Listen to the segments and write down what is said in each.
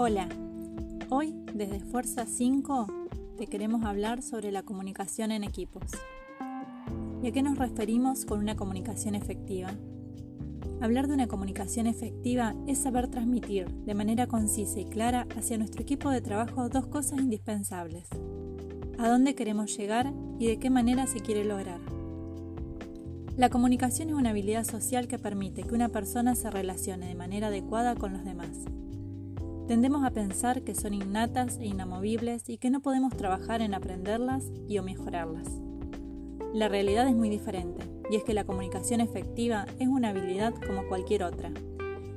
Hola, hoy desde Fuerza 5 te queremos hablar sobre la comunicación en equipos. ¿Y a qué nos referimos con una comunicación efectiva? Hablar de una comunicación efectiva es saber transmitir de manera concisa y clara hacia nuestro equipo de trabajo dos cosas indispensables. A dónde queremos llegar y de qué manera se quiere lograr. La comunicación es una habilidad social que permite que una persona se relacione de manera adecuada con los demás. Tendemos a pensar que son innatas e inamovibles y que no podemos trabajar en aprenderlas y o mejorarlas. La realidad es muy diferente, y es que la comunicación efectiva es una habilidad como cualquier otra,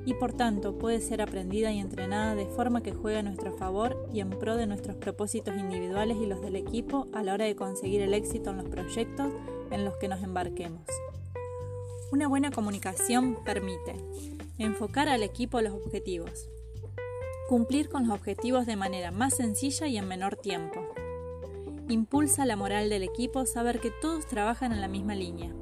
y por tanto puede ser aprendida y entrenada de forma que juegue a nuestro favor y en pro de nuestros propósitos individuales y los del equipo a la hora de conseguir el éxito en los proyectos en los que nos embarquemos. Una buena comunicación permite enfocar al equipo los objetivos, cumplir con los objetivos de manera más sencilla y en menor tiempo. Impulsa la moral del equipo saber que todos trabajan en la misma línea.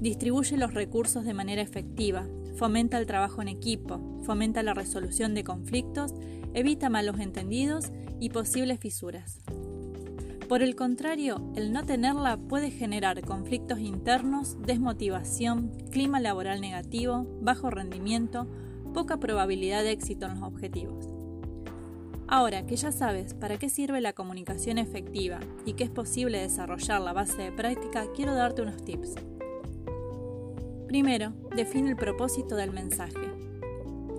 Distribuye los recursos de manera efectiva, fomenta el trabajo en equipo, fomenta la resolución de conflictos, evita malos entendidos y posibles fisuras. Por el contrario, el no tenerla puede generar conflictos internos, desmotivación, clima laboral negativo, bajo rendimiento, poca probabilidad de éxito en los objetivos. Ahora que ya sabes para qué sirve la comunicación efectiva y que es posible desarrollar la base de práctica, quiero darte unos tips. Primero, define el propósito del mensaje.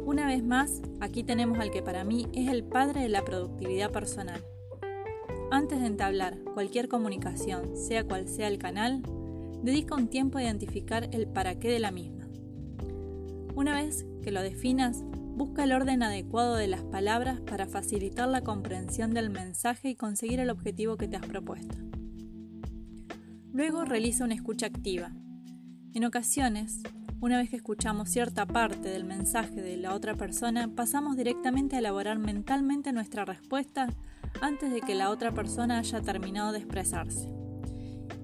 Una vez más, aquí tenemos al que para mí es el padre de la productividad personal, antes de entablar cualquier comunicación, sea cual sea el canal, dedica un tiempo a identificar el para qué de la misma. Una vez que lo definas, busca el orden adecuado de las palabras para facilitar la comprensión del mensaje y conseguir el objetivo que te has propuesto. Luego realiza una escucha activa. En ocasiones, una vez que escuchamos cierta parte del mensaje de la otra persona, pasamos directamente a elaborar mentalmente nuestra respuesta antes de que la otra persona haya terminado de expresarse.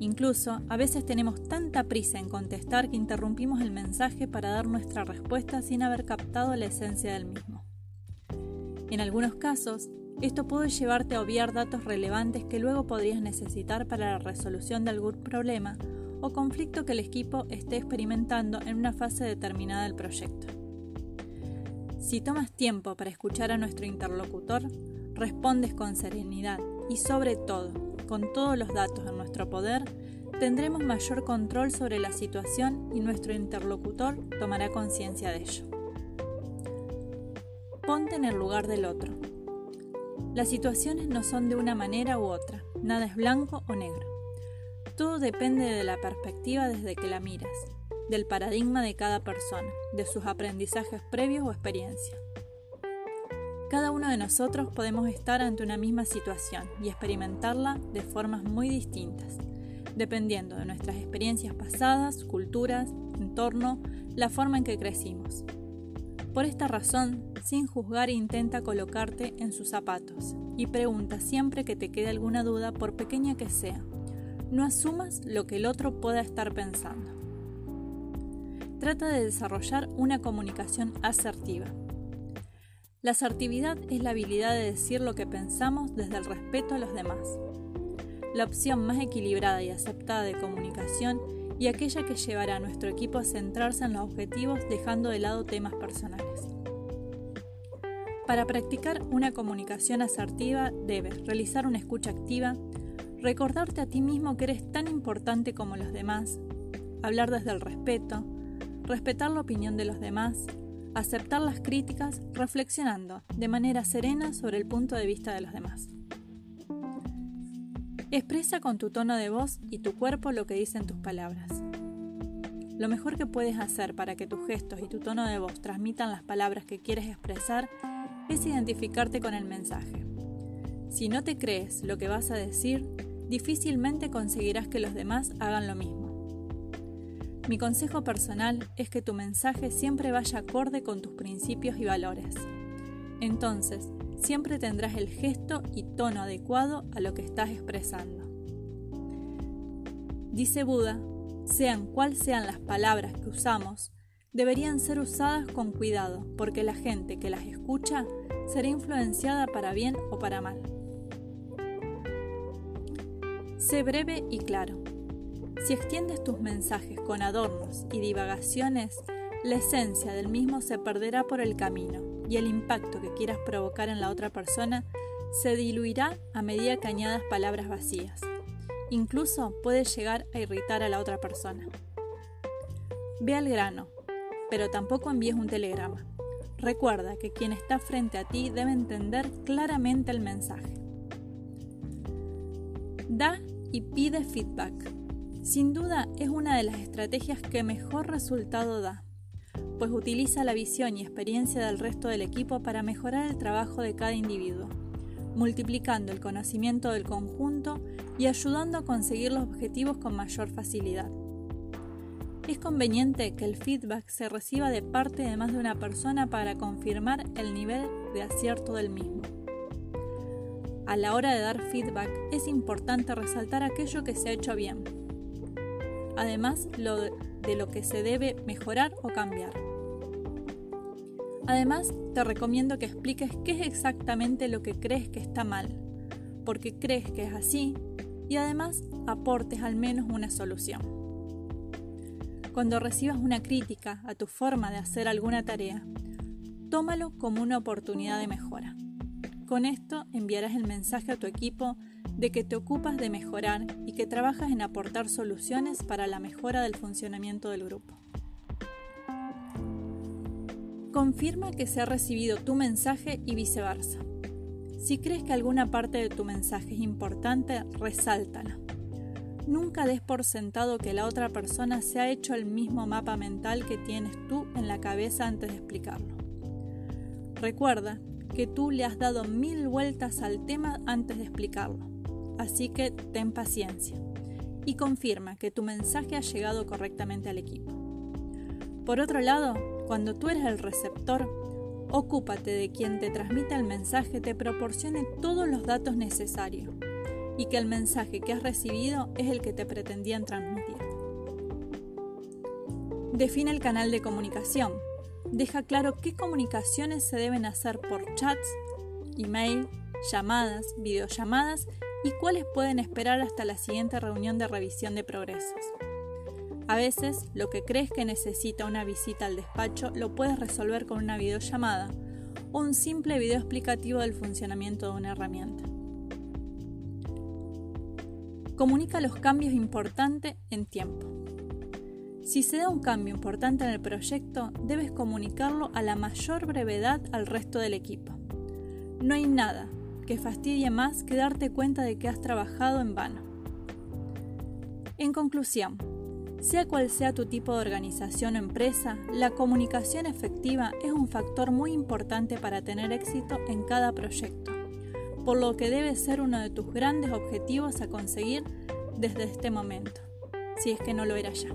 Incluso, a veces tenemos tanta prisa en contestar que interrumpimos el mensaje para dar nuestra respuesta sin haber captado la esencia del mismo. En algunos casos, esto puede llevarte a obviar datos relevantes que luego podrías necesitar para la resolución de algún problema o conflicto que el equipo esté experimentando en una fase determinada del proyecto. Si tomas tiempo para escuchar a nuestro interlocutor, respondes con serenidad y sobre todo, con todos los datos en nuestro poder, tendremos mayor control sobre la situación y nuestro interlocutor tomará conciencia de ello. Ponte en el lugar del otro. Las situaciones no son de una manera u otra, nada es blanco o negro. Todo depende de la perspectiva desde que la miras, del paradigma de cada persona, de sus aprendizajes previos o experiencias. Cada uno de nosotros podemos estar ante una misma situación y experimentarla de formas muy distintas, dependiendo de nuestras experiencias pasadas, culturas, entorno, la forma en que crecimos. Por esta razón, sin juzgar intenta colocarte en sus zapatos y pregunta siempre que te quede alguna duda, por pequeña que sea. No asumas lo que el otro pueda estar pensando. Trata de desarrollar una comunicación asertiva la asertividad es la habilidad de decir lo que pensamos desde el respeto a los demás. La opción más equilibrada y aceptada de comunicación y aquella que llevará a nuestro equipo a centrarse en los objetivos dejando de lado temas personales. Para practicar una comunicación asertiva debes realizar una escucha activa, recordarte a ti mismo que eres tan importante como los demás, hablar desde el respeto, respetar la opinión de los demás, aceptar las críticas reflexionando de manera serena sobre el punto de vista de los demás. Expresa con tu tono de voz y tu cuerpo lo que dicen tus palabras. Lo mejor que puedes hacer para que tus gestos y tu tono de voz transmitan las palabras que quieres expresar es identificarte con el mensaje. Si no te crees lo que vas a decir, difícilmente conseguirás que los demás hagan lo mismo. Mi consejo personal es que tu mensaje siempre vaya acorde con tus principios y valores. Entonces, siempre tendrás el gesto y tono adecuado a lo que estás expresando. Dice Buda, sean cual sean las palabras que usamos, deberían ser usadas con cuidado porque la gente que las escucha será influenciada para bien o para mal. Sé breve y claro. Si extiendes tus mensajes con adornos y divagaciones, la esencia del mismo se perderá por el camino y el impacto que quieras provocar en la otra persona se diluirá a medida que añadas palabras vacías. Incluso puede llegar a irritar a la otra persona. Ve al grano, pero tampoco envíes un telegrama. Recuerda que quien está frente a ti debe entender claramente el mensaje. Da y pide feedback. Sin duda es una de las estrategias que mejor resultado da, pues utiliza la visión y experiencia del resto del equipo para mejorar el trabajo de cada individuo, multiplicando el conocimiento del conjunto y ayudando a conseguir los objetivos con mayor facilidad. Es conveniente que el feedback se reciba de parte de más de una persona para confirmar el nivel de acierto del mismo. A la hora de dar feedback es importante resaltar aquello que se ha hecho bien, además de lo que se debe mejorar o cambiar. Además, te recomiendo que expliques qué es exactamente lo que crees que está mal, porque crees que es así, y además aportes al menos una solución. Cuando recibas una crítica a tu forma de hacer alguna tarea, tómalo como una oportunidad de mejora. Con esto enviarás el mensaje a tu equipo de que te ocupas de mejorar y que trabajas en aportar soluciones para la mejora del funcionamiento del grupo. Confirma que se ha recibido tu mensaje y viceversa. Si crees que alguna parte de tu mensaje es importante, resáltala. Nunca des por sentado que la otra persona se ha hecho el mismo mapa mental que tienes tú en la cabeza antes de explicarlo. Recuerda que tú le has dado mil vueltas al tema antes de explicarlo. Así que ten paciencia y confirma que tu mensaje ha llegado correctamente al equipo. Por otro lado, cuando tú eres el receptor, ocúpate de quien te transmita el mensaje te proporcione todos los datos necesarios y que el mensaje que has recibido es el que te pretendían transmitir. Define el canal de comunicación deja claro qué comunicaciones se deben hacer por chats, email, llamadas, videollamadas y cuáles pueden esperar hasta la siguiente reunión de revisión de progresos. A veces, lo que crees que necesita una visita al despacho lo puedes resolver con una videollamada o un simple video explicativo del funcionamiento de una herramienta. Comunica los cambios importantes en tiempo. Si se da un cambio importante en el proyecto, debes comunicarlo a la mayor brevedad al resto del equipo. No hay nada que fastidie más que darte cuenta de que has trabajado en vano. En conclusión, sea cual sea tu tipo de organización o empresa, la comunicación efectiva es un factor muy importante para tener éxito en cada proyecto, por lo que debe ser uno de tus grandes objetivos a conseguir desde este momento, si es que no lo era ya.